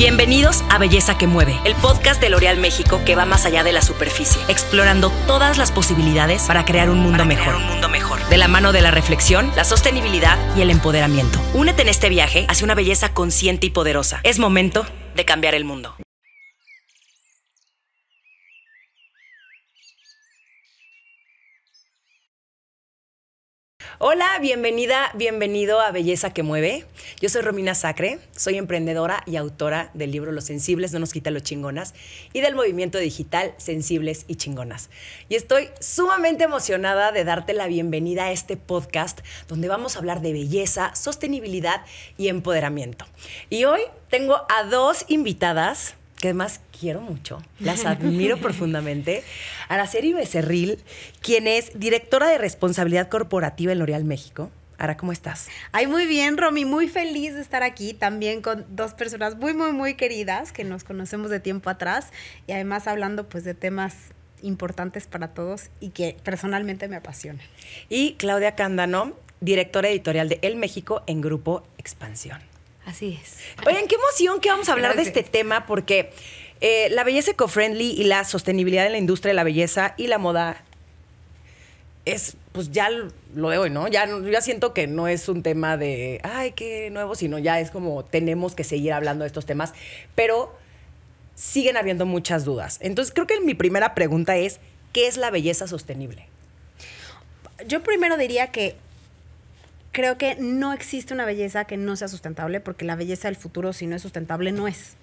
Bienvenidos a Belleza que Mueve, el podcast de L'Oreal México que va más allá de la superficie, explorando todas las posibilidades para crear un mundo mejor. un mundo mejor. De la mano de la reflexión, la sostenibilidad y el empoderamiento. Únete en este viaje hacia una belleza consciente y poderosa. Es momento de cambiar el mundo. Hola, bienvenida, bienvenido a Belleza que Mueve. Yo soy Romina Sacre, soy emprendedora y autora del libro Los Sensibles no nos quita los chingonas y del movimiento digital Sensibles y Chingonas. Y estoy sumamente emocionada de darte la bienvenida a este podcast donde vamos a hablar de belleza, sostenibilidad y empoderamiento. Y hoy tengo a dos invitadas que además quiero mucho, las admiro profundamente, Araceli Becerril, quien es directora de responsabilidad corporativa en L'Oreal México. Ara, ¿cómo estás? Ay, muy bien, Romy, muy feliz de estar aquí también con dos personas muy, muy, muy queridas que nos conocemos de tiempo atrás y además hablando pues de temas importantes para todos y que personalmente me apasionan. Y Claudia Cándano, directora editorial de El México en Grupo Expansión. Así es. Oigan, qué emoción que vamos a hablar de este tema porque eh, la belleza eco-friendly y la sostenibilidad en la industria de la belleza y la moda es, pues ya lo de hoy, ¿no? Ya, ya siento que no es un tema de, ay, qué nuevo, sino ya es como tenemos que seguir hablando de estos temas, pero siguen habiendo muchas dudas. Entonces, creo que mi primera pregunta es, ¿qué es la belleza sostenible? Yo primero diría que creo que no existe una belleza que no sea sustentable, porque la belleza del futuro, si no es sustentable, no es.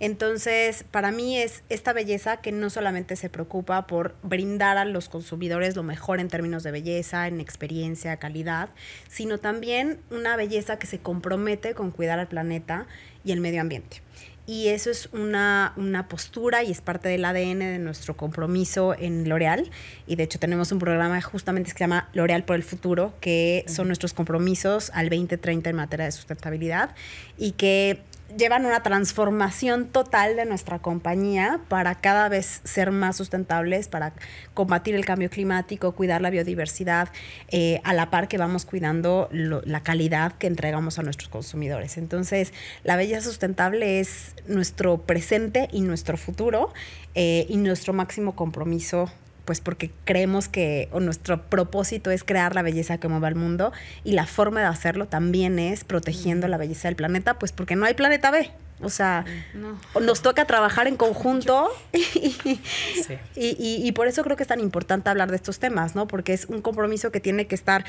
Entonces, para mí es esta belleza que no solamente se preocupa por brindar a los consumidores lo mejor en términos de belleza, en experiencia, calidad, sino también una belleza que se compromete con cuidar al planeta y el medio ambiente y eso es una, una, postura y es parte del ADN de nuestro compromiso en L'Oreal. Y de hecho tenemos un programa justamente que se llama L'Oreal por el futuro, que son nuestros compromisos al 2030 en materia de sustentabilidad y que llevan una transformación total de nuestra compañía para cada vez ser más sustentables, para combatir el cambio climático, cuidar la biodiversidad, eh, a la par que vamos cuidando la calidad que entregamos a nuestros consumidores. Entonces, la belleza sustentable es nuestro presente y nuestro futuro eh, y nuestro máximo compromiso pues porque creemos que o nuestro propósito es crear la belleza que mueve al mundo y la forma de hacerlo también es protegiendo la belleza del planeta, pues porque no hay planeta B. O sea, nos toca trabajar en conjunto. Y, y, por eso creo que es tan importante hablar de estos temas, ¿no? Porque es un compromiso que tiene que estar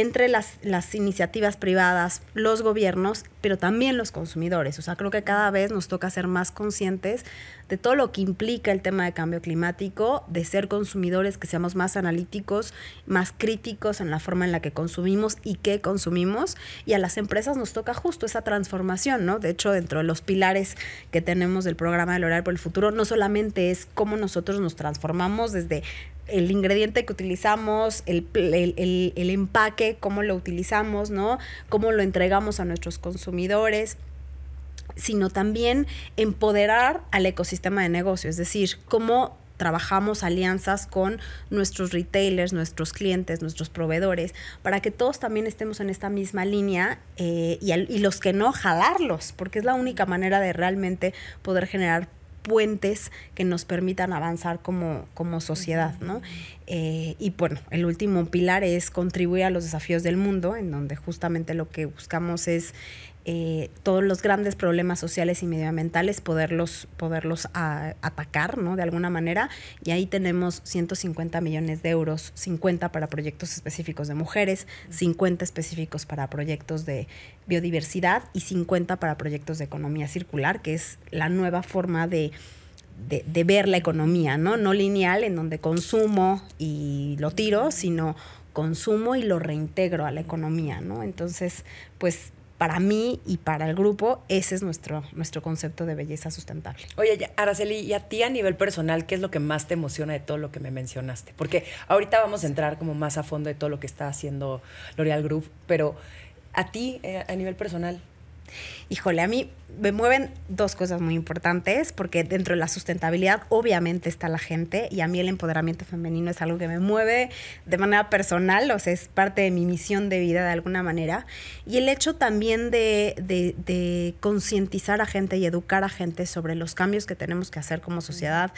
entre las, las, iniciativas privadas, los gobiernos, pero también los consumidores. O sea, creo que cada vez nos toca ser más conscientes de todo lo que implica el tema de cambio climático, de ser consumidores, que seamos más analíticos, más críticos en la forma en la que consumimos y qué consumimos. Y a las empresas nos toca justo esa transformación, ¿no? De hecho, dentro de los pilares que tenemos del programa de L'Oreal por el Futuro, no solamente es cómo nosotros nos transformamos desde el ingrediente que utilizamos, el, el, empaque, cómo lo utilizamos, ¿no? Cómo lo entregamos a nuestros consumidores sino también empoderar al ecosistema de negocio, es decir, cómo trabajamos alianzas con nuestros retailers, nuestros clientes, nuestros proveedores, para que todos también estemos en esta misma línea eh, y, y, los que no, jalarlos, porque es la única manera de realmente poder generar puentes que nos permitan avanzar como, como sociedad, ¿no? Eh, y bueno, el último pilar es contribuir a los desafíos del mundo, en donde justamente lo que buscamos es eh, todos los grandes problemas sociales y medioambientales poderlos, poderlos atacar, ¿no? De alguna manera. Y ahí tenemos 150 millones de euros, 50 para proyectos específicos de mujeres, 50 específicos para proyectos de biodiversidad y 50 para proyectos de economía circular, que es la nueva forma de, de, ver la economía, ¿no? No lineal, en donde consumo y lo tiro, sino consumo y lo reintegro a la economía, ¿no? Entonces, pues para mí y para el grupo, ese es nuestro, nuestro concepto de belleza sustentable. Oye, Araceli, y a ti a nivel personal, ¿qué es lo que más te emociona de todo lo que me mencionaste? Porque ahorita vamos a entrar como más a fondo de todo lo que está haciendo L'Oreal Group, pero a ti, eh, a nivel personal, Híjole, a mí me mueven dos cosas muy importantes, porque dentro de la sustentabilidad obviamente está la gente y a mí el empoderamiento femenino es algo que me mueve de manera personal, o sea, es parte de mi misión de vida de alguna manera. Y el hecho también de, de concientizar a gente y educar a gente sobre los cambios que tenemos que hacer como sociedad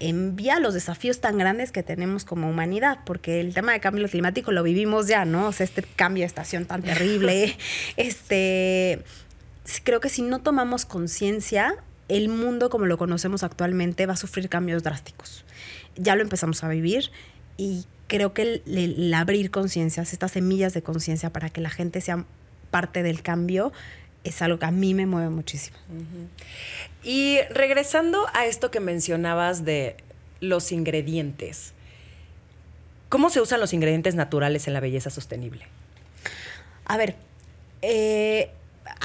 en vía a los desafíos tan grandes que tenemos como humanidad, porque el tema de cambio climático lo vivimos ya, ¿no? O sea, este cambio de estación tan terrible, este creo que si no tomamos conciencia, el mundo como lo conocemos actualmente va a sufrir cambios drásticos. Ya lo empezamos a vivir y creo que el, abrir conciencias, estas semillas de conciencia para que la gente sea parte del cambio, es algo que a mí me mueve muchísimo. Y regresando a esto que mencionabas de los ingredientes, ¿cómo se usan los ingredientes naturales en la belleza sostenible? A ver, eh,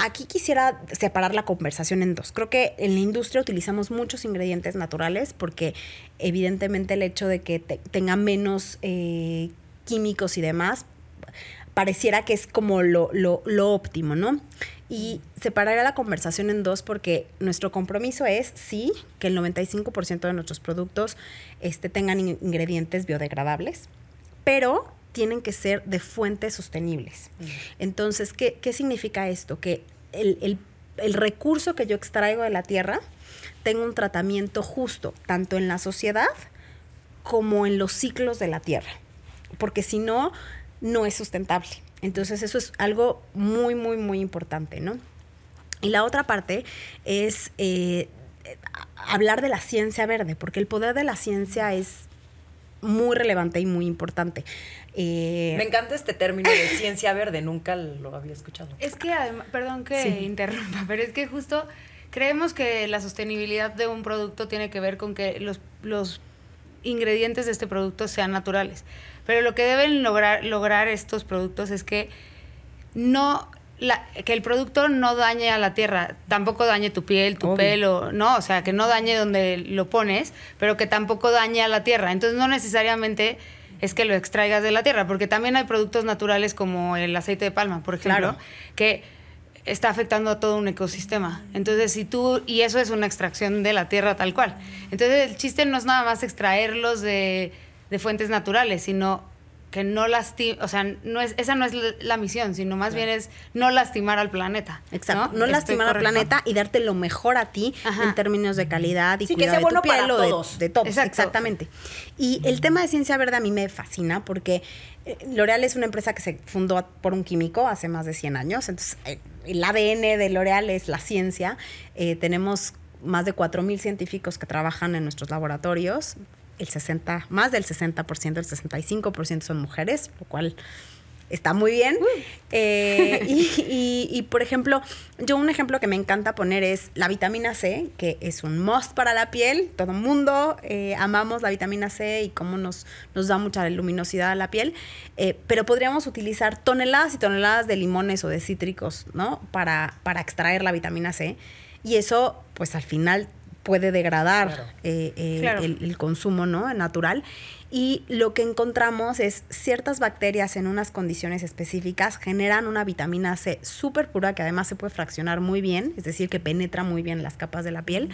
aquí quisiera separar la conversación en dos. Creo que en la industria utilizamos muchos ingredientes naturales porque evidentemente el hecho de que tenga menos eh, químicos y demás pareciera que es como lo, óptimo, ¿no? Y separaría la conversación en dos porque nuestro compromiso es, sí, que el 95% de nuestros productos este, tengan ingredientes biodegradables, pero tienen que ser de fuentes sostenibles. Entonces, ¿qué, significa esto? Que el, recurso que yo extraigo de la tierra tenga un tratamiento justo, tanto en la sociedad como en los ciclos de la tierra, porque si no, no es sustentable. Entonces, eso es algo muy, muy, muy importante, ¿no? Y la otra parte es eh, hablar de la ciencia verde, porque el poder de la ciencia es muy relevante y muy importante. Eh, Me encanta este término de ciencia verde, nunca lo había escuchado. Es que, además, perdón que interrumpa, pero es que justo creemos que la sostenibilidad de un producto tiene que ver con que los, los ingredientes de este producto sean naturales. Pero lo que deben lograr, lograr estos productos es que no que el producto no dañe a la tierra, tampoco dañe tu piel, tu pelo, no, o sea, que no dañe donde lo pones, pero que tampoco dañe a la tierra. Entonces no necesariamente es que lo extraigas de la tierra, porque también hay productos naturales como el aceite de palma, por ejemplo, que está afectando a todo un ecosistema. Entonces, si tú, y eso es una extracción de la tierra tal cual. Entonces, el chiste no es nada más extraerlos de, de fuentes naturales, sino que no lastime, o sea, no es, esa no es la misión, sino más bien es no lastimar al planeta. Exacto, no, lastimar al planeta y darte lo mejor a ti en términos de calidad y sí, cuidado que sea bueno para todos. De, todos, exactamente. Y el tema de ciencia verde a mí me fascina porque eh, L'Oreal es una empresa que se fundó por un químico hace más de 100 años, entonces eh, el ADN de L'Oreal es la ciencia, eh, tenemos más de 4.000 científicos que trabajan en nuestros laboratorios, el 60, más del 60%, el 65% son mujeres, lo cual está muy bien. Eh, y, por ejemplo, yo un ejemplo que me encanta poner es la vitamina C, que es un must para la piel. Todo el mundo eh, amamos la vitamina C y cómo nos, nos da mucha luminosidad a la piel. Eh, pero podríamos utilizar toneladas y toneladas de limones o de cítricos, ¿no? Para, para extraer la vitamina C. Y eso, pues al final puede degradar eh, eh, El, consumo ¿no? natural. Y lo que encontramos es ciertas bacterias en unas condiciones específicas generan una vitamina C súper pura que además se puede fraccionar muy bien, es decir, que penetra muy bien las capas de la piel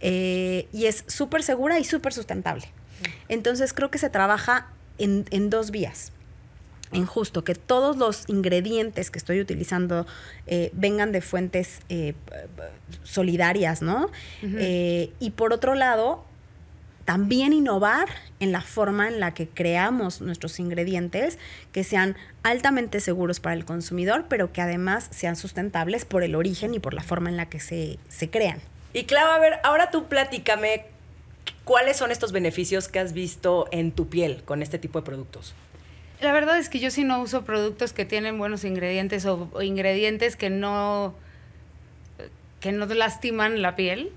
eh, y es súper segura y súper sustentable. Entonces creo que se trabaja en, en dos vías en justo que todos los ingredientes que estoy utilizando eh, vengan de fuentes eh, solidarias, ¿no? Eh, y por otro lado, también innovar en la forma en la que creamos nuestros ingredientes, que sean altamente seguros para el consumidor, pero que además sean sustentables por el origen y por la forma en la que se, se crean. Y Clau, a ver, ahora tú platícame, ¿cuáles son estos beneficios que has visto en tu piel con este tipo de productos? La verdad es que yo sí no uso productos que tienen buenos ingredientes o, ingredientes que no que no lastiman la piel.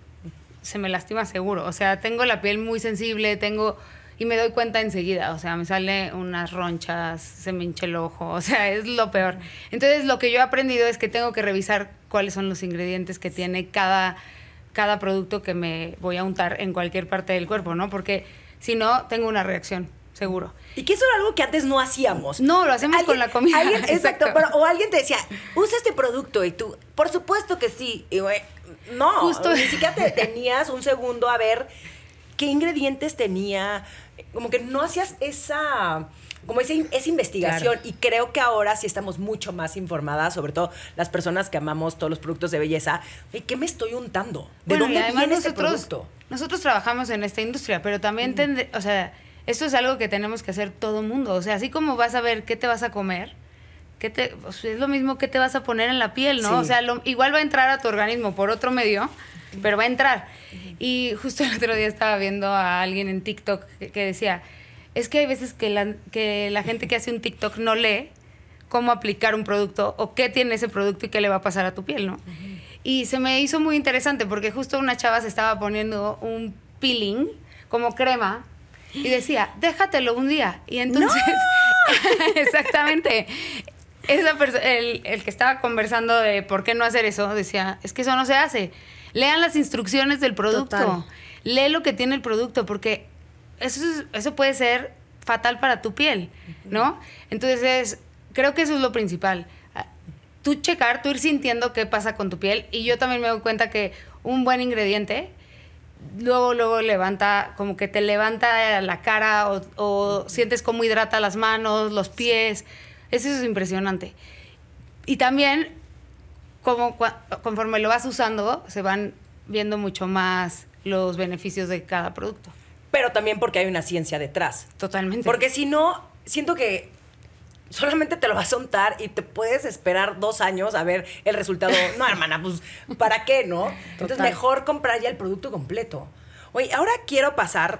Se me lastima seguro. O sea, tengo la piel muy sensible, tengo y me doy cuenta enseguida, o sea, me sale unas ronchas, se me hincha el ojo, o sea, es lo peor. Entonces, lo que yo he aprendido es que tengo que revisar cuáles son los ingredientes que tiene cada, cada producto que me voy a untar en cualquier parte del cuerpo, ¿no? Porque si no, tengo una reacción seguro. Y que eso era algo que antes no hacíamos. No, lo hacemos con la comida. alguien- exacto, pero- o alguien te decía, usa este producto y tú, por supuesto que sí. Y, no, Justo. ni siquiera te tenías un segundo a ver qué ingredientes tenía. Como que no hacías esa como esa, esa investigación y creo que ahora sí estamos mucho más informadas, sobre todo las personas que amamos todos los productos de belleza. ¿Qué me estoy untando? ¿De Bueno, dónde viene este nosotros, producto? Nosotros trabajamos en esta industria, pero también, tende- o sea, esto es algo que tenemos que hacer todo mundo. O sea, así como vas a ver qué te vas a comer, qué te, sea, es lo mismo que te vas a poner en la piel, ¿no? Sí. O sea, lo- igual va a entrar a tu organismo por otro medio, pero va a entrar. Y justo el otro día estaba viendo a alguien en TikTok que, que decía, es que hay veces que la, que la gente que hace un TikTok no lee cómo aplicar un producto o qué tiene ese producto y qué le va a pasar a tu piel, ¿no? Y se me hizo muy interesante porque justo una chava se estaba poniendo un peeling como crema y decía, déjatelo un día. Y entonces, exactamente, esa el, el que estaba conversando de por qué no hacer eso, decía, es que eso no se hace. Lean las instrucciones del producto. Total. Lee lo que tiene el producto porque eso, es- eso puede ser fatal para tu piel, ¿no? Entonces, creo que eso es lo principal. Ah, Tú checar, tú ir sintiendo qué pasa con tu piel. Y yo también me doy cuenta que un buen ingrediente luego, luego levanta, como que te levanta la cara o, o sientes cómo hidrata las manos, los pies. Eso es impresionante. Y también, como conforme lo vas usando, se van viendo mucho más los beneficios de cada producto. Pero también porque hay una ciencia detrás. Totalmente. Porque si no, siento que solamente te lo vas a untar y te puedes esperar dos años a ver el resultado. No, hermana, pues, ¿para qué, no? Entonces, Total. mejor comprar ya el producto completo. Oye, ahora quiero pasar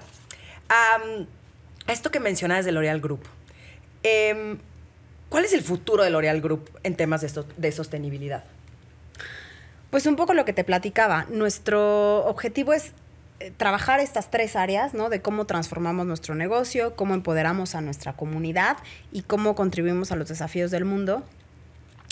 a, mm, a esto que mencionabas de L'Oreal Group. Em, ¿Cuál es el futuro de L'Oreal Group en temas de, esto- de sostenibilidad? Pues un poco lo que te platicaba. Nuestro objetivo es trabajar estas tres áreas, ¿no? De cómo transformamos nuestro negocio, cómo empoderamos a nuestra comunidad y cómo contribuimos a los desafíos del mundo.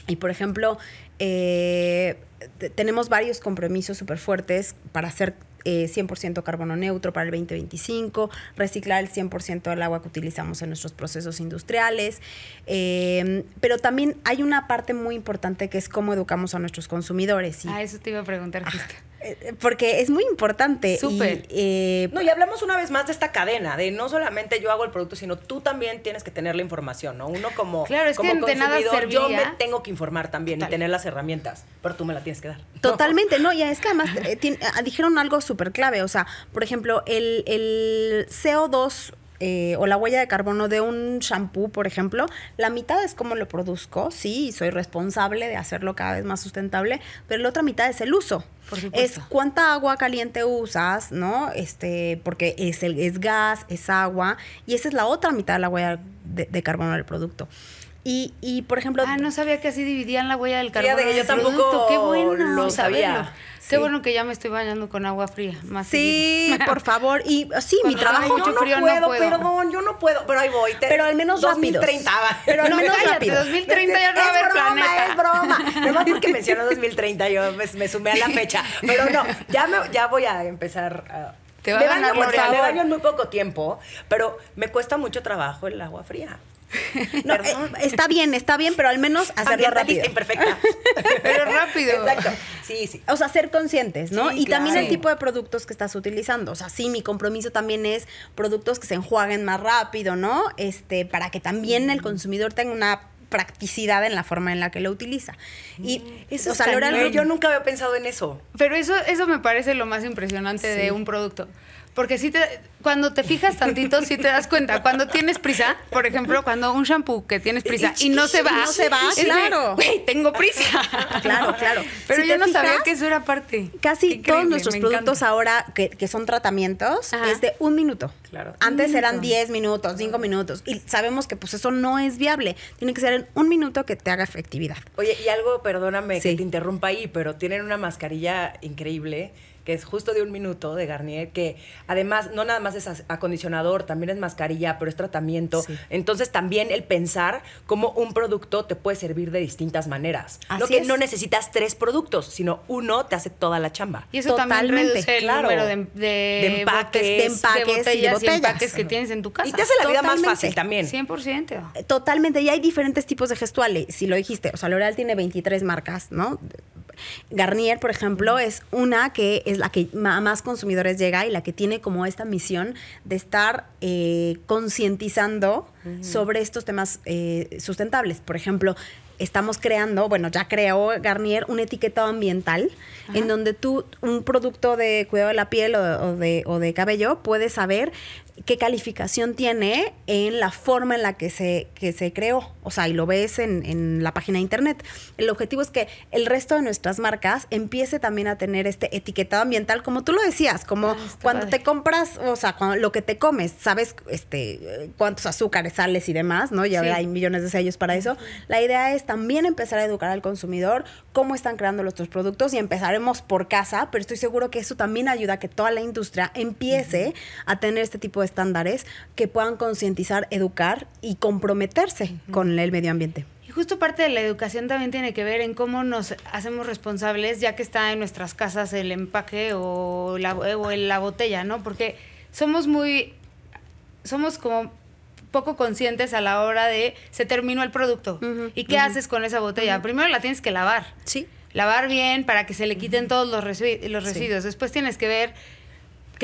Y por ejemplo, eh, te- tenemos varios compromisos súper fuertes para hacer eh, 100% carbono neutro para el 2025, reciclar el 100% del agua que utilizamos en nuestros procesos industriales. eh, pero también hay una parte muy importante que es cómo educamos a nuestros consumidores. y- Ah, eso te iba a preguntar justo. eh, porque es muy importante. y, Súper. eh, No, y hablamos una vez más de esta cadena, de no solamente yo hago el producto, sino tú también tienes que tener la información, ¿no? Uno como, Claro, es que como de nada consumidor, yo me tengo que informar también Total. y tener las herramientas, pero tú me la tienes que dar. Totalmente, no, y es que además eh, ah, dijeron algo súper clave, o sea, por ejemplo, el, el CO2 eh, o la huella de carbono de un shampoo, por ejemplo, la mitad es cómo lo produzco, sí, y soy responsable de hacerlo cada vez más sustentable, pero la otra mitad es el uso. Por Es cuánta agua caliente usas, ¿no? Este, porque es el es gas, es agua, y esa es la otra mitad de la huella de, de carbono del producto. Y, y, por ejemplo, Ah, no sabía que así dividían la huella del carbono. que yo tampoco producto. Qué bueno lo sabía. Sí. Qué bueno que ya me estoy bañando con agua fría. Más Sí, seguido. por favor. Y sí, mi trabajo. yo mucho no frío, no puedo, puedo. perdón, yo no puedo, pero ahí voy. te- Pero al menos 2030. Pero al No, menos cállate, rápido. 2030 ya no va a es haber broma, planeta. es broma. Nomás porque mencionó 2030, yo me, me sumé a la fecha. Pero no, ya, me, ya voy a empezar a... Te va me a ganar baño, por L'Oreal. favor, me baño en muy poco tiempo, pero me cuesta mucho trabajo el agua fría. No, eh, está bien, está bien, pero al menos hacerlo rápido. Imperfecta. Pero rápido. Exacto. Sí, sí. O sea, ser conscientes, ¿no? Sí, y también el tipo de productos que estás utilizando. O sea, sí, mi compromiso también es productos que se enjuaguen más rápido, ¿no? Este, para que también el consumidor tenga una practicidad en la forma en la que lo utiliza. Y Eso o sea. Group- Yo nunca había pensado en eso. Pero eso, eso me parece lo más impresionante de un producto. Porque si te, cuando te fijas tantito, si te das cuenta, cuando tienes prisa, por ejemplo, cuando un shampoo que tienes prisa y no se va, no se va, es de, claro. "Güey, tengo prisa. Claro, claro. Pero Si yo no sabía fijas, que eso era parte. Casi Qué todos nuestros productos encanta. ahora que, que son tratamientos Ajá. es de un minuto. Claro. Antes eran 10 minutos, 5 minutos. Y sabemos que pues eso no es viable. Tiene que ser en un minuto que te haga efectividad. Oye, y algo, perdóname que te interrumpa ahí, pero tienen una mascarilla increíble que es justo de un minuto de Garnier, que además no nada más es acondicionador, también es mascarilla, pero es tratamiento. Sí. Entonces también el pensar cómo un producto te puede servir de distintas maneras. no Así que es. no necesitas tres productos, sino uno te hace toda la chamba. Y eso también Totalmente, reduce el claro. número de, de, De empaques, de empaques de botellas y botellas. empaques que tienes en tu casa. Y te hace la vida más fácil también. 100%. Totalmente, y hay diferentes tipos de gestuales, si lo dijiste, o sea, L'Oreal tiene 23 marcas, ¿no? Garnier, por ejemplo, es una que es la que a más consumidores llega y la que tiene como esta misión de estar eh, concientizando sobre estos temas eh, sustentables. Por ejemplo, estamos creando, bueno, ya creó Garnier un etiquetado ambiental en donde tú, un producto de cuidado de la piel o, o de, o de cabello, puedes saber qué calificación tiene en la forma en la que se, que se creó. O sea, y lo ves en, en la página de internet. El objetivo es que el resto de nuestras marcas empiece también a tener este etiquetado ambiental, como tú lo decías, como Ah, cuando padre. te compras, o sea, cuando, lo que te comes, sabes este cuántos azúcares, sales y demás, ¿no? Ya Sí. hay millones de sellos para eso. La idea es también empezar a educar al consumidor cómo están creando nuestros productos y empezaremos por casa, pero estoy seguro que eso también ayuda a que toda la industria empiece a tener este tipo de estándares que puedan concientizar, educar y comprometerse con el medio ambiente. Y justo parte de la educación también tiene que ver en cómo nos hacemos responsables, ya que está en nuestras casas el empaque o la, o la botella, ¿no? Porque somos muy, somos como poco conscientes a la hora de se terminó el producto. ¿Y qué haces con esa botella? Primero la tienes que lavar. Sí. Lavar bien para que se le quiten todos los, resi- los Sí. residuos. Después tienes que ver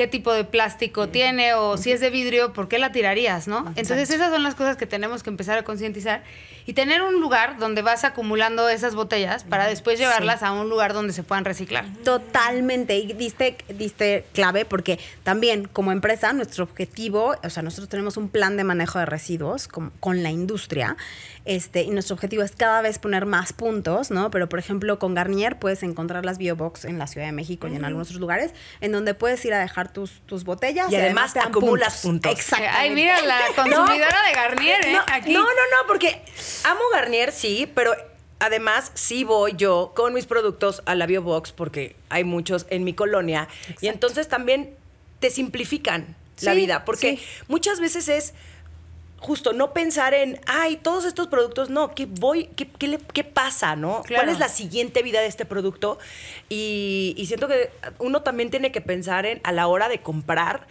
qué tipo de plástico tiene o si es de vidrio, ¿por qué la tirarías, no? Entonces esas son las cosas que tenemos que empezar a concientizar y tener un lugar donde vas acumulando esas botellas para después llevarlas a un lugar donde se puedan reciclar. Totalmente, y diste, diste clave porque también como empresa nuestro objetivo, o sea, nosotros tenemos un plan de manejo de residuos con, con la industria, este, y nuestro objetivo es cada vez poner más puntos, ¿no? Pero por ejemplo con Garnier puedes encontrar las Biobox en la Ciudad de México y en algunos otros lugares, en donde puedes ir a dejar tus, tus botellas Y además te acumulas puntos. Exactamente. Ay, mira la consumidora de Garnier, ¿eh? No, Aquí. no, no, no, porque amo Garnier, sí, pero además sí voy yo con mis productos a la Biobox porque hay muchos en mi colonia y entonces también te simplifican la vida, porque sí. muchas veces es justo no pensar en, ay, todos estos productos, no, ¿qué voy, qué, qué le- qué pasa, no? Claro. ¿Cuál es la siguiente vida de este producto? Y, y siento que uno también tiene que pensar en, a la hora de comprar,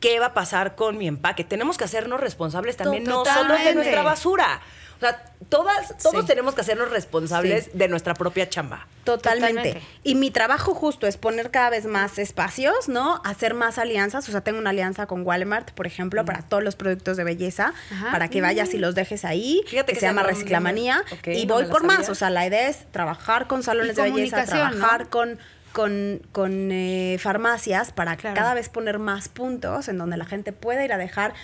¿qué va a pasar con mi empaque? Tenemos que hacernos responsables también nosotros de Totalmente. nuestra basura. O sea, todas, todos Sí. tenemos que hacernos responsables Sí. de nuestra propia chamba. Totalmente. Totalmente. Y mi trabajo justo es poner cada vez más espacios, ¿no? Hacer más alianzas. O sea, tengo una alianza con Walmart, por ejemplo, para todos los productos de belleza, Ajá. para que vayas y los dejes ahí, Fíjate que que se llama Reciclamanía. y voy por más. O sea, la idea es trabajar con salones Y de belleza, trabajar ¿no? con con, con, eh, farmacias para Claro. cada vez poner más puntos en donde la gente pueda ir a dejar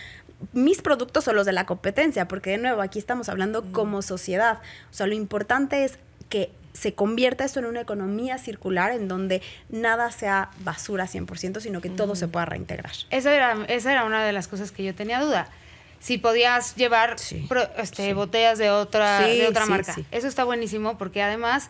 mis productos o los de la competencia, porque de nuevo aquí estamos hablando como sociedad. O sea, lo importante es que se convierta esto en una economía circular en donde nada sea basura 100%, sino que todo se pueda reintegrar. Esa era, esa era una de las cosas que yo tenía duda. Si podías llevar Sí, pro- este, botellas de otra, Sí, de otra sí, marca. sí. Eso está buenísimo porque además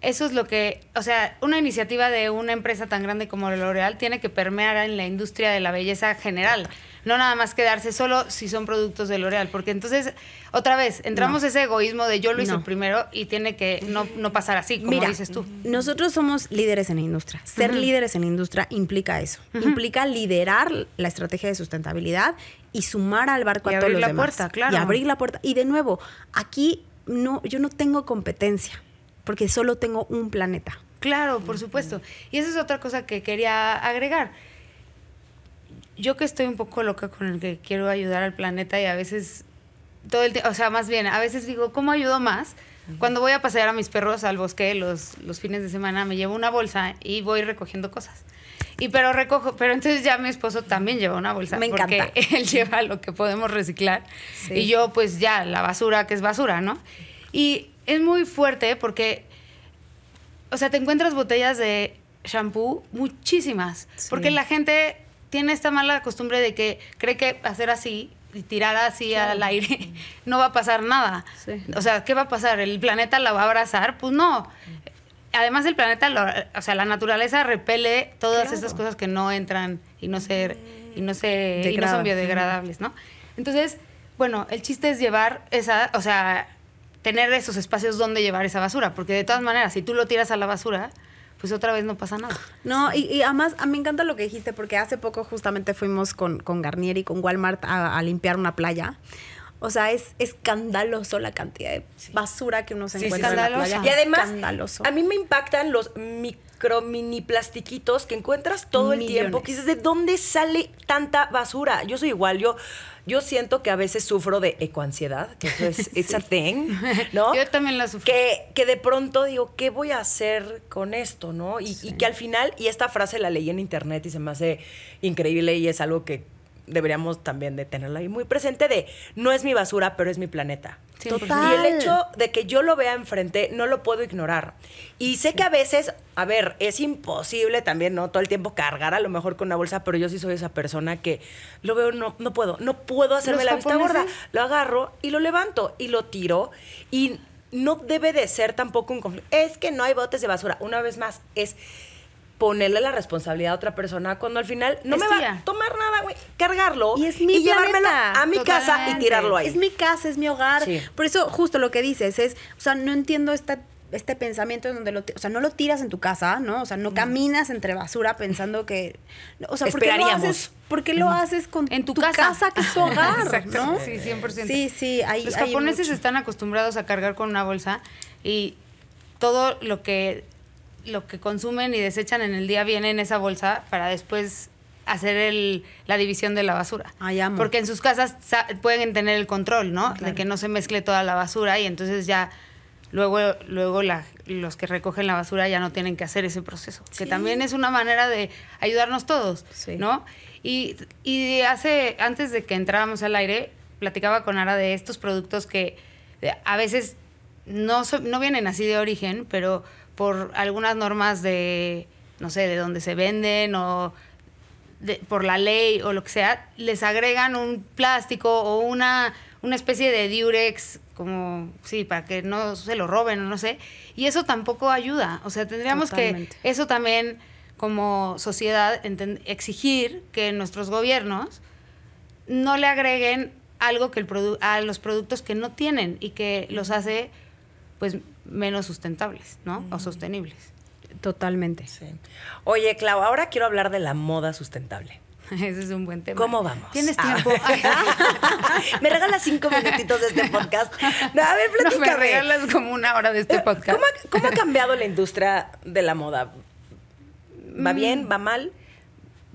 eso es lo que, o sea, una iniciativa de una empresa tan grande como L'Oreal tiene que permear en la industria de la belleza general. No nada más quedarse solo si son productos de L'Oreal, porque entonces, otra vez, entramos ese egoísmo de yo lo hice No. primero y tiene que no, no pasar así, como Mira, dices tú. nosotros somos líderes en la industria. Ser líderes en la industria implica eso. Implica liderar la estrategia de sustentabilidad y sumar al barco Y a todos abrir los la demás. puerta, claro. Y abrir la puerta. Y de nuevo, aquí no, yo no tengo competencia, porque solo tengo un planeta. Claro, por supuesto. Y esa es otra cosa que quería agregar. Yo que estoy un poco loca con el que quiero ayudar al planeta y a veces todo el o sea, más bien, a veces digo, ¿cómo ayudo más? Cuando voy a pasear a mis perros al bosque los, los fines de semana, me llevo una bolsa y voy recogiendo cosas. Y pero recojo, pero entonces ya mi esposo también lleva una bolsa. Me porque encanta. él lleva lo que podemos reciclar. Sí. Y yo, pues ya, la basura que es basura, ¿no? Y es muy fuerte porque o sea, te encuentras botellas de shampoo muchísimas. Sí. Porque la gente tiene esta mala costumbre de que cree que hacer así y tirar así al aire no va a pasar nada. Sí. O sea, ¿qué va a pasar? ¿El planeta la va a abrazar? Pues no. además el planeta, lo- o sea, la naturaleza repele todas estas cosas que no entran y no se y no se y no son biodegradables, ¿no? Entonces, bueno, el chiste es llevar esa, o sea, tener esos espacios donde llevar esa basura, porque de todas maneras, si tú lo tiras a la basura, pues otra vez no pasa nada. No, y, y además a mí me encanta lo que dijiste, porque hace poco justamente fuimos con, con Garnier y con Walmart a, a limpiar una playa. O sea, es escandaloso la cantidad de basura que uno se Sí, sí, encuentra en la playa. Y además, Escandaloso. a mí me impactan los micro mini plastiquitos que encuentras todo el tiempo. Que dices, ¿de dónde sale tanta basura? Yo soy igual, yo, yo siento que a veces sufro de ecoansiedad, que eso es it's a thing, ¿no? Yo también la sufrí. que, que de pronto digo, ¿qué voy a hacer con esto? ¿no? Y, y que al final, y esta frase la leí en internet y se me hace increíble y es algo que deberíamos también de tenerla ahí muy presente de, no es mi basura, pero es mi planeta. Sí, Total. Y el hecho de que yo lo vea enfrente, no lo puedo ignorar. Y sé que a veces, a ver, es imposible también, ¿no? Todo el tiempo cargar a lo mejor con una bolsa, pero yo sí soy esa persona que lo veo, no, no puedo, no puedo hacerme Los la vista gorda. Lo agarro y lo levanto y lo tiro. Y no debe de ser tampoco un conflicto. Es que no hay botes de basura. Una vez más, es ponerle la responsabilidad a otra persona cuando al final no Es me va a tomar nada, güey. Cargarlo Y es mi llevármelo planeta. a mi casa y tirarlo ahí. Es mi casa, es mi hogar. Sí. Por eso, justo lo que dices es, o sea, no entiendo esta, este pensamiento en donde lo, o sea, no lo tiras en tu casa, ¿no? O sea, no caminas entre basura pensando que, o sea, ¿por qué lo haces, por qué lo haces con En tu tu casa. casa, que es tu hogar, Exacto. ¿no? Sí, 100%. Sí, sí, hay, Los hay japoneses mucho. están acostumbrados a cargar con una bolsa y todo lo que lo que consumen y desechan en el día viene en esa bolsa para después hacer el, la división de la basura. Ay, amo. Porque en sus casas sa- pueden tener el control, ¿no? Claro. De que no se mezcle toda la basura y entonces ya luego luego la- los que recogen la basura ya no tienen que hacer ese proceso. Que también es una manera de ayudarnos todos, Sí. ¿no? Y, y hace, antes de que entráramos al aire, platicaba con Ara de estos productos que a veces no, so- no vienen así de origen, pero por algunas normas de, no sé, de dónde se venden o de- por la ley o lo que sea, les agregan un plástico o una, una especie de diurex, como, sí, para que no se lo roben o no sé. Y eso tampoco ayuda. O sea, tendríamos Totalmente. que eso también como sociedad exigir que nuestros gobiernos no le agreguen algo que el produ- a los productos que no tienen y que los hace pues menos sustentables, ¿no? O sostenibles. Totalmente. Sí. Oye, Clau, ahora quiero hablar de la moda sustentable. Ese es un buen tema. ¿Cómo vamos? ¿Tienes Ah. tiempo? me regalas cinco minutitos de este podcast. No, a ver, No, me platícame. regalas como una hora de este Eh, podcast. ¿Cómo ha, cómo ha cambiado la industria de la moda? ¿Va Mm. bien? ¿Va mal?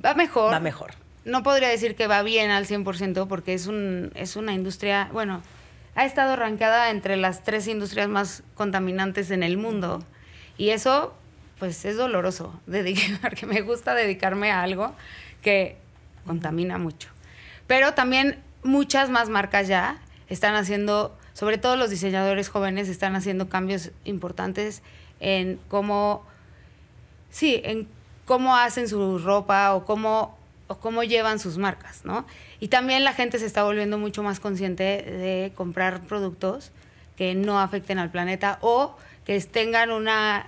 Va mejor. Va mejor. No podría decir que va bien al 100% porque es, un, es una industria, bueno, ha estado arrancada entre las tres industrias más contaminantes en el mundo. Y eso, pues, es doloroso, porque me gusta dedicarme a algo que contamina mucho. Pero también muchas más marcas ya están haciendo, sobre todo los diseñadores jóvenes, están haciendo cambios importantes en cómo Sí, en cómo hacen su ropa o cómo, o cómo llevan sus marcas, ¿no? Y también la gente se está volviendo mucho más consciente de comprar productos que no afecten al planeta o que tengan una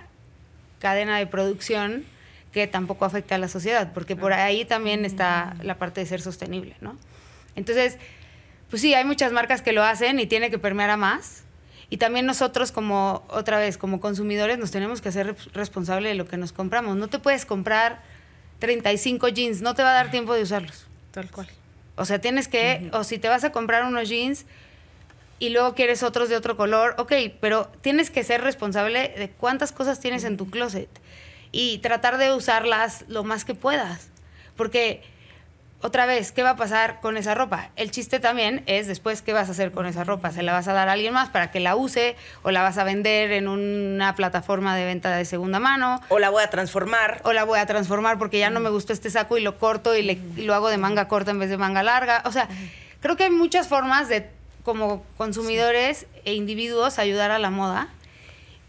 cadena de producción que tampoco afecte a la sociedad, porque por ahí también está la parte de ser sostenible, ¿no? Entonces, pues sí, hay muchas marcas que lo hacen y tiene que permear a más. Y también nosotros como, otra vez, como consumidores, nos tenemos que hacer rep- responsable de lo que nos compramos. No te puedes comprar 35 jeans, no te va a dar tiempo de usarlos. Tal cual. O sea, tienes que, o si te vas a comprar unos jeans y luego quieres otros de otro color, ok, pero tienes que ser responsable de cuántas cosas tienes en tu closet y tratar de usarlas lo más que puedas. Porque, otra vez, ¿qué va a pasar con esa ropa? El chiste también es después, ¿qué vas a hacer con esa ropa? ¿Se la vas a dar a alguien más para que la use o la vas a vender en una plataforma de venta de segunda mano? O la voy a transformar. o la voy a transformar porque ya no me gustó este saco y lo corto y, le- y lo hago de manga corta en vez de manga larga. O sea, creo que hay muchas formas de, como consumidores e individuos, ayudar a la moda.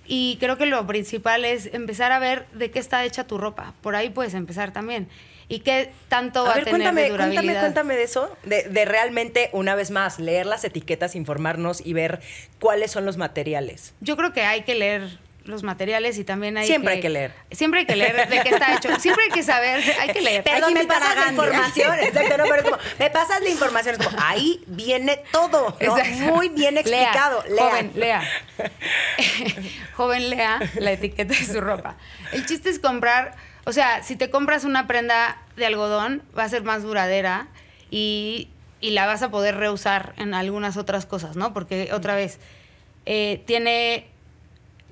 Y creo que lo principal es empezar a ver de qué está hecha tu ropa. Por ahí puedes empezar también. Y qué tanto va A a ver, tener cuéntame, de cuéntame, durabilidad. cuéntame de eso, de, de realmente, una vez más, leer las etiquetas, informarnos y ver cuáles son los materiales. Yo creo que hay que leer los materiales y también hay Siempre hay que leer. Siempre hay que leer de qué está hecho. Siempre hay que saber, hay que leer. Perdón, me a pasas la información. Exacto, no, pero como, me pasas la información. Es como, ahí viene todo. ¿no? Muy bien explicado. Lea. Joven, lea. Joven, lea la etiqueta de su ropa. El chiste es comprar, o sea, si te compras una prenda de algodón, va a ser más duradera y, y la vas a poder reusar en algunas otras cosas, ¿no? Porque otra vez, eh, tiene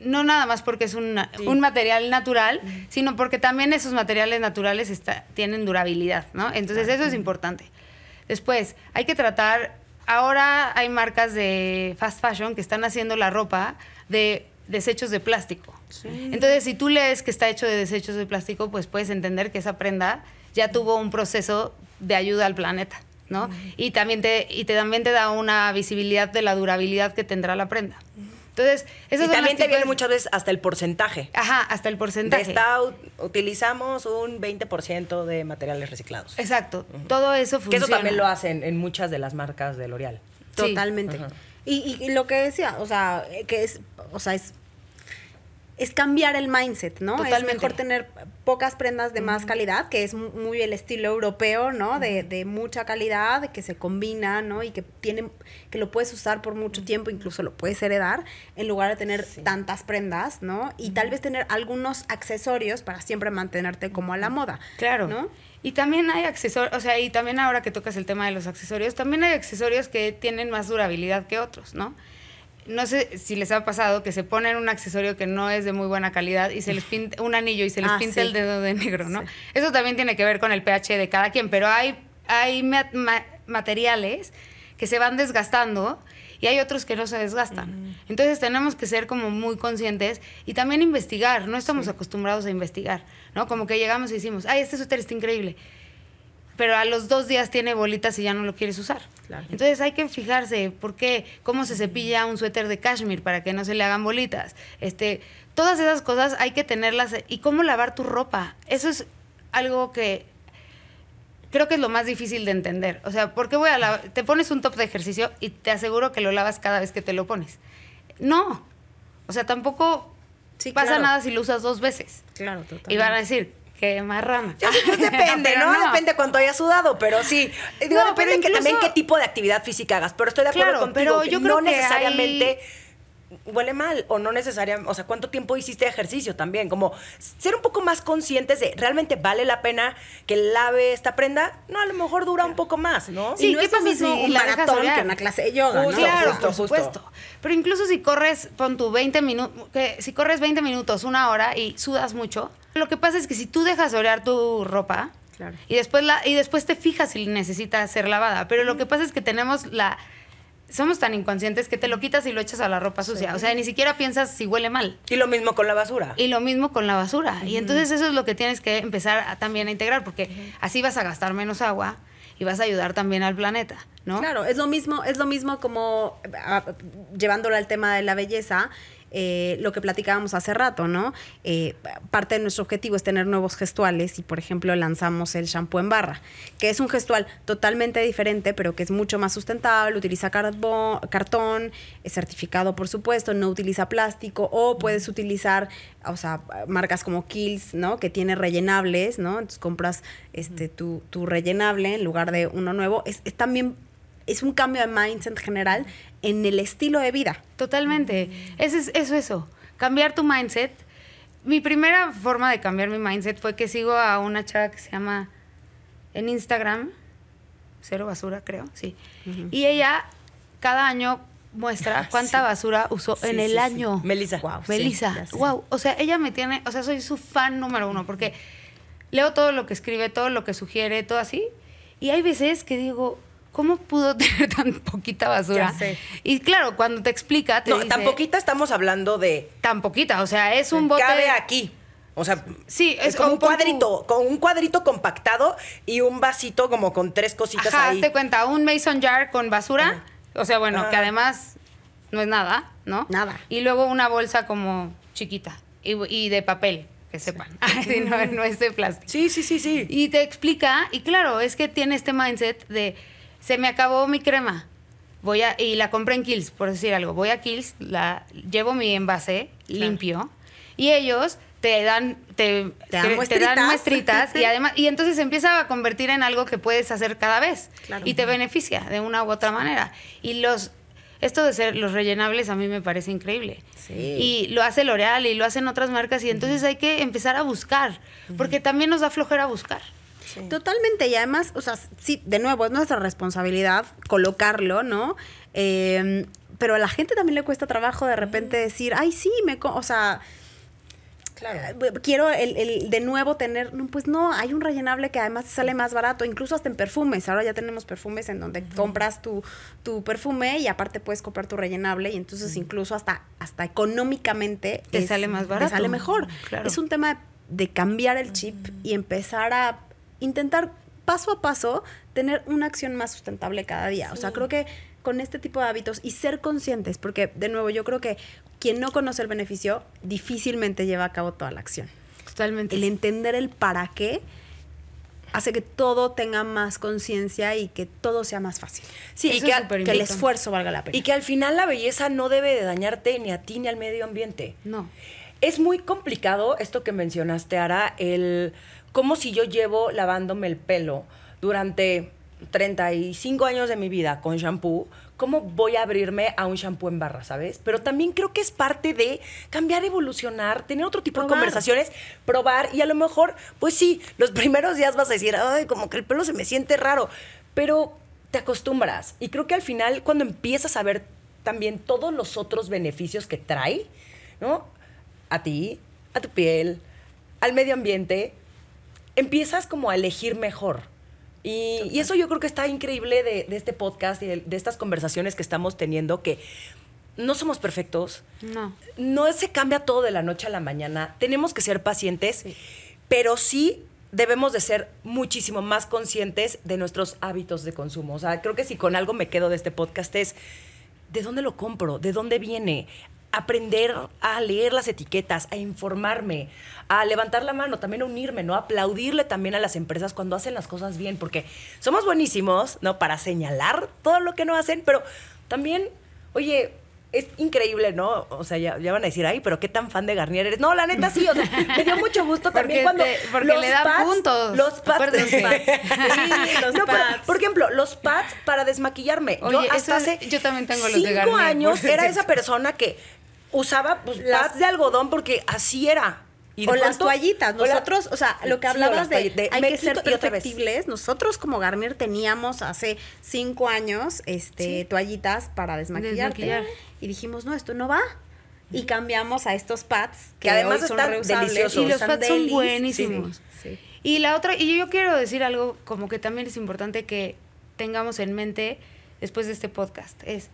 no nada más porque es una- un material natural, sino porque también esos materiales naturales está- tienen durabilidad, ¿no? Entonces eso es importante. Después, hay que tratar, ahora hay marcas de fast fashion que están haciendo la ropa de desechos de plástico. Entonces, si tú lees que está hecho de desechos de plástico, pues puedes entender que esa prenda ya tuvo un proceso de ayuda al planeta, ¿no? Y también te y te, también te da una visibilidad de la durabilidad que tendrá la prenda. Entonces, Y esas son también te viene muchas veces hasta el porcentaje. Ajá, hasta el De porcentaje. esta utilizamos un 20% de materiales reciclados. Exacto, todo eso Que funciona. eso también lo hacen en muchas de las marcas de L'Oreal. Sí. Totalmente. Y, y- lo que decía, o sea, que es, o sea, es, es cambiar el mindset, ¿no? Totalmente. Es mejor tener pocas prendas de más calidad, que es mu- muy el estilo europeo, ¿no? De, de mucha calidad, que se combina, ¿no? Y que tienen, que lo puedes usar por mucho tiempo, incluso lo puedes heredar, en lugar de tener tantas prendas, ¿no? Y tal vez tener algunos accesorios para siempre mantenerte como a la moda. Claro. ¿No? Y también hay accesorios, o sea, y también ahora que tocas el tema de los accesorios, también hay accesorios que tienen más durabilidad que otros, ¿no? No sé si les ha pasado que se ponen un accesorio que no es de muy buena calidad y se les pinta un anillo y se les Ah, pinta sí. el dedo de negro, ¿no? Eso también tiene que ver con el pH de cada quien, pero hay, hay ma- ma- materiales que se van desgastando y hay otros que no se desgastan. Entonces tenemos que ser como muy conscientes y también investigar, no estamos acostumbrados a investigar, ¿no? Como que llegamos y decimos, ay, este suéter está increíble, pero a los dos días tiene bolitas y ya no lo quieres usar. Claro. Entonces hay que fijarse por qué, cómo se cepilla un suéter de cashmere para que no se le hagan bolitas. Este, todas esas cosas hay que tenerlas y cómo lavar tu ropa. Eso es algo que creo que es lo más difícil de entender. O sea, ¿por qué voy a lavar? Te pones un top de ejercicio y te aseguro que lo lavas cada vez que te lo pones. No. O sea, tampoco Sí, pasa claro. nada si lo usas dos veces. Claro, totalmente. Y van a decir, qué marrana. Pues depende, ¿no? Depende cuánto hayas sudado, pero sí. Digo, No, depende que también qué tipo de actividad física hagas. Pero estoy de acuerdo Claro, contigo. pero que yo creo no que necesariamente huele mal o no necesariamente, o sea, cuánto tiempo hiciste ejercicio también, como ser un poco más conscientes de realmente vale la pena que lave esta prenda, no, a lo mejor dura un poco más, ¿no? Sí, y no ¿qué es lo pasa mismo si un la dejas maratón que una clase de yoga, ¿no? Claro, justo, por justo. supuesto. Pero incluso si corres, pon tu 20 minutos, que si corres 20 minutos, una hora y sudas mucho, lo que pasa es que si tú dejas orear tu ropa Claro. y después la y después te fijas si necesita ser lavada, pero lo que pasa es que tenemos la somos tan inconscientes que te lo quitas y lo echas a la ropa sucia, o sea, ni siquiera piensas si huele mal. Y lo mismo con la basura. Y lo mismo con la basura. Y entonces eso es lo que tienes que empezar a- también a integrar, porque así vas a gastar menos agua y vas a ayudar también al planeta, ¿no? Claro, es lo mismo, es lo mismo como ah, llevándolo al tema de la belleza, eh, lo que platicábamos hace rato, ¿no? Eh, parte de nuestro objetivo es tener nuevos gestuales y, por ejemplo, lanzamos el shampoo en barra, que es un gestual totalmente diferente, pero que es mucho más sustentable, utiliza carbo- cartón, es certificado, por supuesto, no utiliza plástico o puedes utilizar, o sea, marcas como Kills, ¿no? Que tiene rellenables, ¿no? Entonces compras este, tu, tu rellenable en lugar de uno nuevo. Es, es también es un cambio de mindset general en el estilo de vida. Totalmente. Eso es eso, eso. Cambiar tu mindset. Mi primera forma de cambiar mi mindset fue que sigo a una chava que se llama en Instagram, Cero Basura, creo, sí. Y ella cada año muestra cuánta basura usó Sí, en el sí, año. Melissa. Guau. Melissa, wow. O sea, ella me tiene, o sea, soy su fan número uno porque leo todo lo que escribe, todo lo que sugiere, todo así. Y hay veces que digo, ¿cómo pudo tener tan poquita basura? Ya sé. Y claro, cuando te explica, te No, dice, tan poquita estamos hablando de Tan poquita, o sea, es un bote. cabe aquí. O sea, Sí, es, es como un tu- cuadrito, con un cuadrito compactado y un vasito como con tres cositas Ajá, ahí. hazte cuenta, un mason jar con basura, o sea, bueno, que además no es nada, ¿no? Nada. Y luego una bolsa como chiquita y, y de papel, que sepan. Sí, no, no es de plástico. Sí, sí, sí, sí. Y te explica, y claro, es que tiene este mindset de, se me acabó mi crema, voy a, y la compré en Kills, por decir algo, voy a Kills, la, llevo mi envase limpio, Y ellos te dan te, Te dan te muestritas. dan muestritas y además y entonces se empieza a convertir en algo que puedes hacer cada vez Claro. y te beneficia de una u otra manera. Y los esto de ser los rellenables a mí me parece increíble. Sí. Y lo hace L'Oreal y lo hacen otras marcas y entonces hay que empezar a buscar, porque también nos da flojera buscar. Totalmente, y además, o sea, sí, de nuevo, es nuestra responsabilidad colocarlo, ¿no? Eh, pero a la gente también le cuesta trabajo de repente decir, ay, sí, me, co-", o sea, Claro. eh, quiero el, el de nuevo tener, no, pues no, hay un rellenable que además sale más barato, incluso hasta en perfumes, ahora ya tenemos perfumes en donde compras tu, tu perfume y aparte puedes comprar tu rellenable y entonces incluso hasta, hasta económicamente Te sale más barato. Te sale mejor. Claro. Es un tema de cambiar el chip y empezar a intentar paso a paso tener una acción más sustentable cada día. O sea, creo que con este tipo de hábitos y ser conscientes, porque de nuevo yo creo que quien no conoce el beneficio difícilmente lleva a cabo toda la acción. Totalmente. El entender el para qué hace que todo tenga más conciencia y que todo sea más fácil. Sí, y que, es Que el esfuerzo valga la pena. y que al final la belleza no debe de dañarte ni a ti ni al medio ambiente. No. Es muy complicado esto que mencionaste, Ara, el como si yo llevo lavándome el pelo durante 35 años de mi vida con shampoo, ¿cómo voy a abrirme a un shampoo en barra, sabes? Pero también creo que es parte de cambiar, evolucionar, tener otro tipo de conversaciones, probar y a lo mejor, pues sí, los primeros días vas a decir, ay, como que el pelo se me siente raro, pero te acostumbras. Y creo que al final, cuando empiezas a ver también todos los otros beneficios que trae, ¿no? A ti, a tu piel, al medio ambiente, empiezas como a elegir mejor. Y, y eso yo creo que está increíble de, de este podcast y de, de estas conversaciones que estamos teniendo, que no somos perfectos, No. no se cambia todo de la noche a la mañana, tenemos que ser pacientes, pero sí debemos de ser muchísimo más conscientes de nuestros hábitos de consumo. O sea, creo que si con algo me quedo de este podcast es, ¿de dónde lo compro? ¿De dónde viene? Aprender a leer las etiquetas, a informarme, a levantar la mano, también a unirme, ¿no? Aplaudirle también a las empresas cuando hacen las cosas bien, porque somos buenísimos, ¿no? Para señalar todo lo que no hacen, pero también, oye, es increíble, ¿no? O sea, ya, ya van a decir, ay, pero qué tan fan de Garnier eres. No, la neta sí, o sea, me dio mucho gusto también Porque cuando. te- porque los le da pads- puntos. Los pads. Sí, los No, pero, pads. por ejemplo, los pads para desmaquillarme. yo Oye, hasta eso hace yo también tengo los de cinco años era esa persona que usaba pues, Las- pads de algodón porque así era. Y o las toallitas. Nosotros, o sea, lo que Sí, hablabas las de, de hay que ser perfectibles. Nosotros como Garnier teníamos hace cinco años este, Sí. toallitas para desmaquillarte. Desmaquillar. Y dijimos, no, esto no va. Y cambiamos a estos pads que, Que además hoy son están reusables deliciosos. Y los están pads son delis. buenísimos. Sí. Y la otra, y yo quiero decir algo como que también es importante que tengamos en mente después de este podcast, es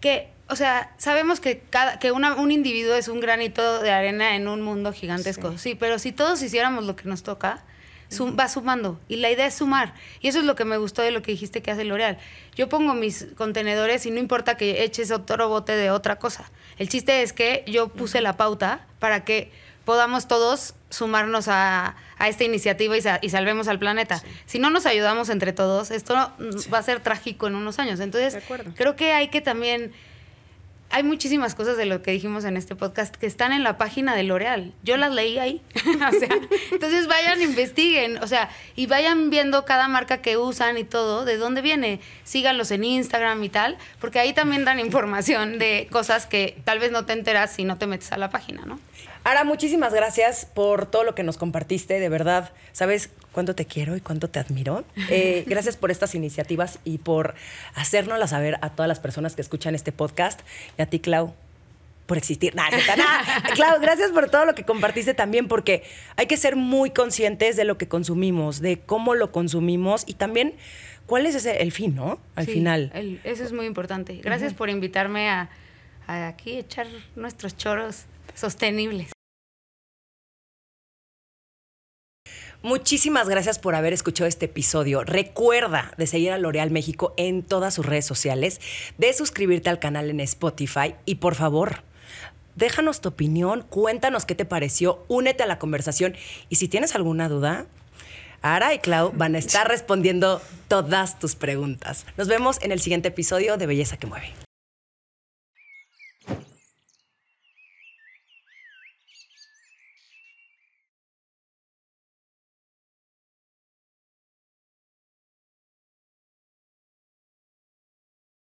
que, o sea, sabemos que cada, que una- un individuo es un granito de arena en un mundo gigantesco, sí, pero si todos hiciéramos lo que nos toca, sum- va sumando. Y la idea es sumar. Y eso es lo que me gustó de lo que dijiste que hace L'Oreal. Yo pongo mis contenedores y no importa que eches otro bote de otra cosa. El chiste es que yo puse la pauta para que podamos todos sumarnos a, a esta iniciativa y, sa- y salvemos al planeta. Si no nos ayudamos entre todos, esto va a ser trágico en unos años. Entonces, creo que hay que también... Hay muchísimas cosas de lo que dijimos en este podcast que están en la página de L'Oreal. Yo las leí ahí. o sea, entonces vayan, investiguen, o sea, y vayan viendo cada marca que usan y todo, de dónde viene. Síganlos en Instagram y tal, porque ahí también dan información de cosas que tal vez no te enteras si no te metes a la página, ¿no? Ara, muchísimas gracias por todo lo que nos compartiste, de verdad. ¿Sabes cuánto te quiero y cuánto te admiro? Eh, gracias por estas iniciativas y por hacérnoslas saber a todas las personas que escuchan este podcast. Y a ti, Clau, por existir. Nah, nah. Clau, gracias por todo lo que compartiste también, porque hay que ser muy conscientes de lo que consumimos, de cómo lo consumimos y también cuál es ese- el fin, ¿no? Al Sí, final. el- eso es muy importante. Gracias por invitarme a, a aquí echar nuestros choros sostenibles. Muchísimas gracias por haber escuchado este episodio. Recuerda de seguir a L'Oreal México en todas sus redes sociales, de suscribirte al canal en Spotify y por favor, déjanos tu opinión, cuéntanos qué te pareció, únete a la conversación y si tienes alguna duda, Ara y Clau van a estar respondiendo todas tus preguntas. Nos vemos en el siguiente episodio de Belleza que Mueve.